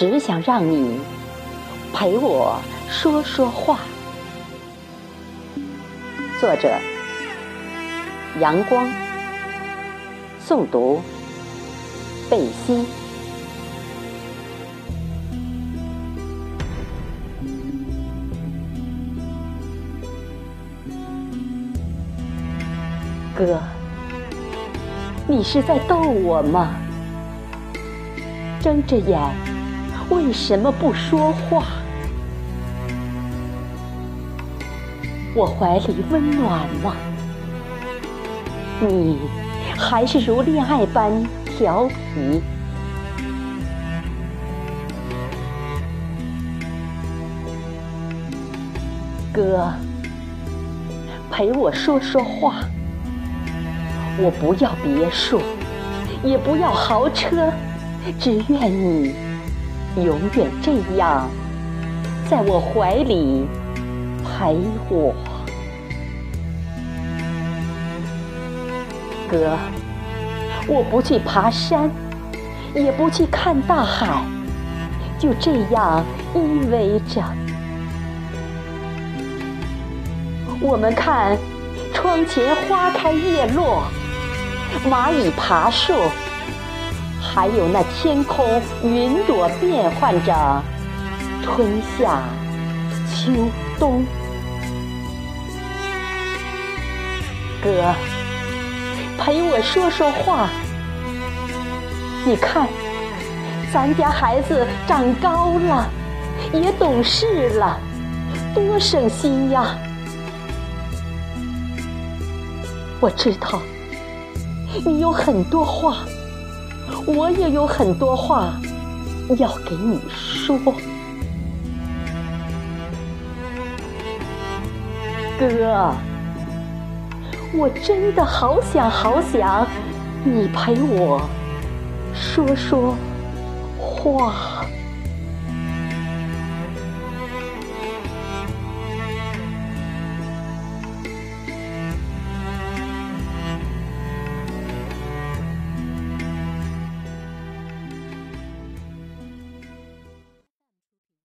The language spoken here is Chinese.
只想让你陪我说说话。作者：阳光，诵读：贝西。哥，你是在逗我吗？睁着眼，为什么不说话？我怀里温暖吗？你还是如恋爱般调皮。哥，陪我说说话。我不要别墅，也不要豪车，只愿你永远这样，在我怀里陪我。哥，我不去爬山，也不去看大海，就这样依偎着。我们看窗前花开叶落。蚂蚁爬树，还有那天空云朵变换着春夏秋冬。哥，陪我说说话。你看，咱家孩子长高了，也懂事了，多省心呀！我知道。你有很多话，我也有很多话要给你说。哥，我真的好想好想你陪我说说话。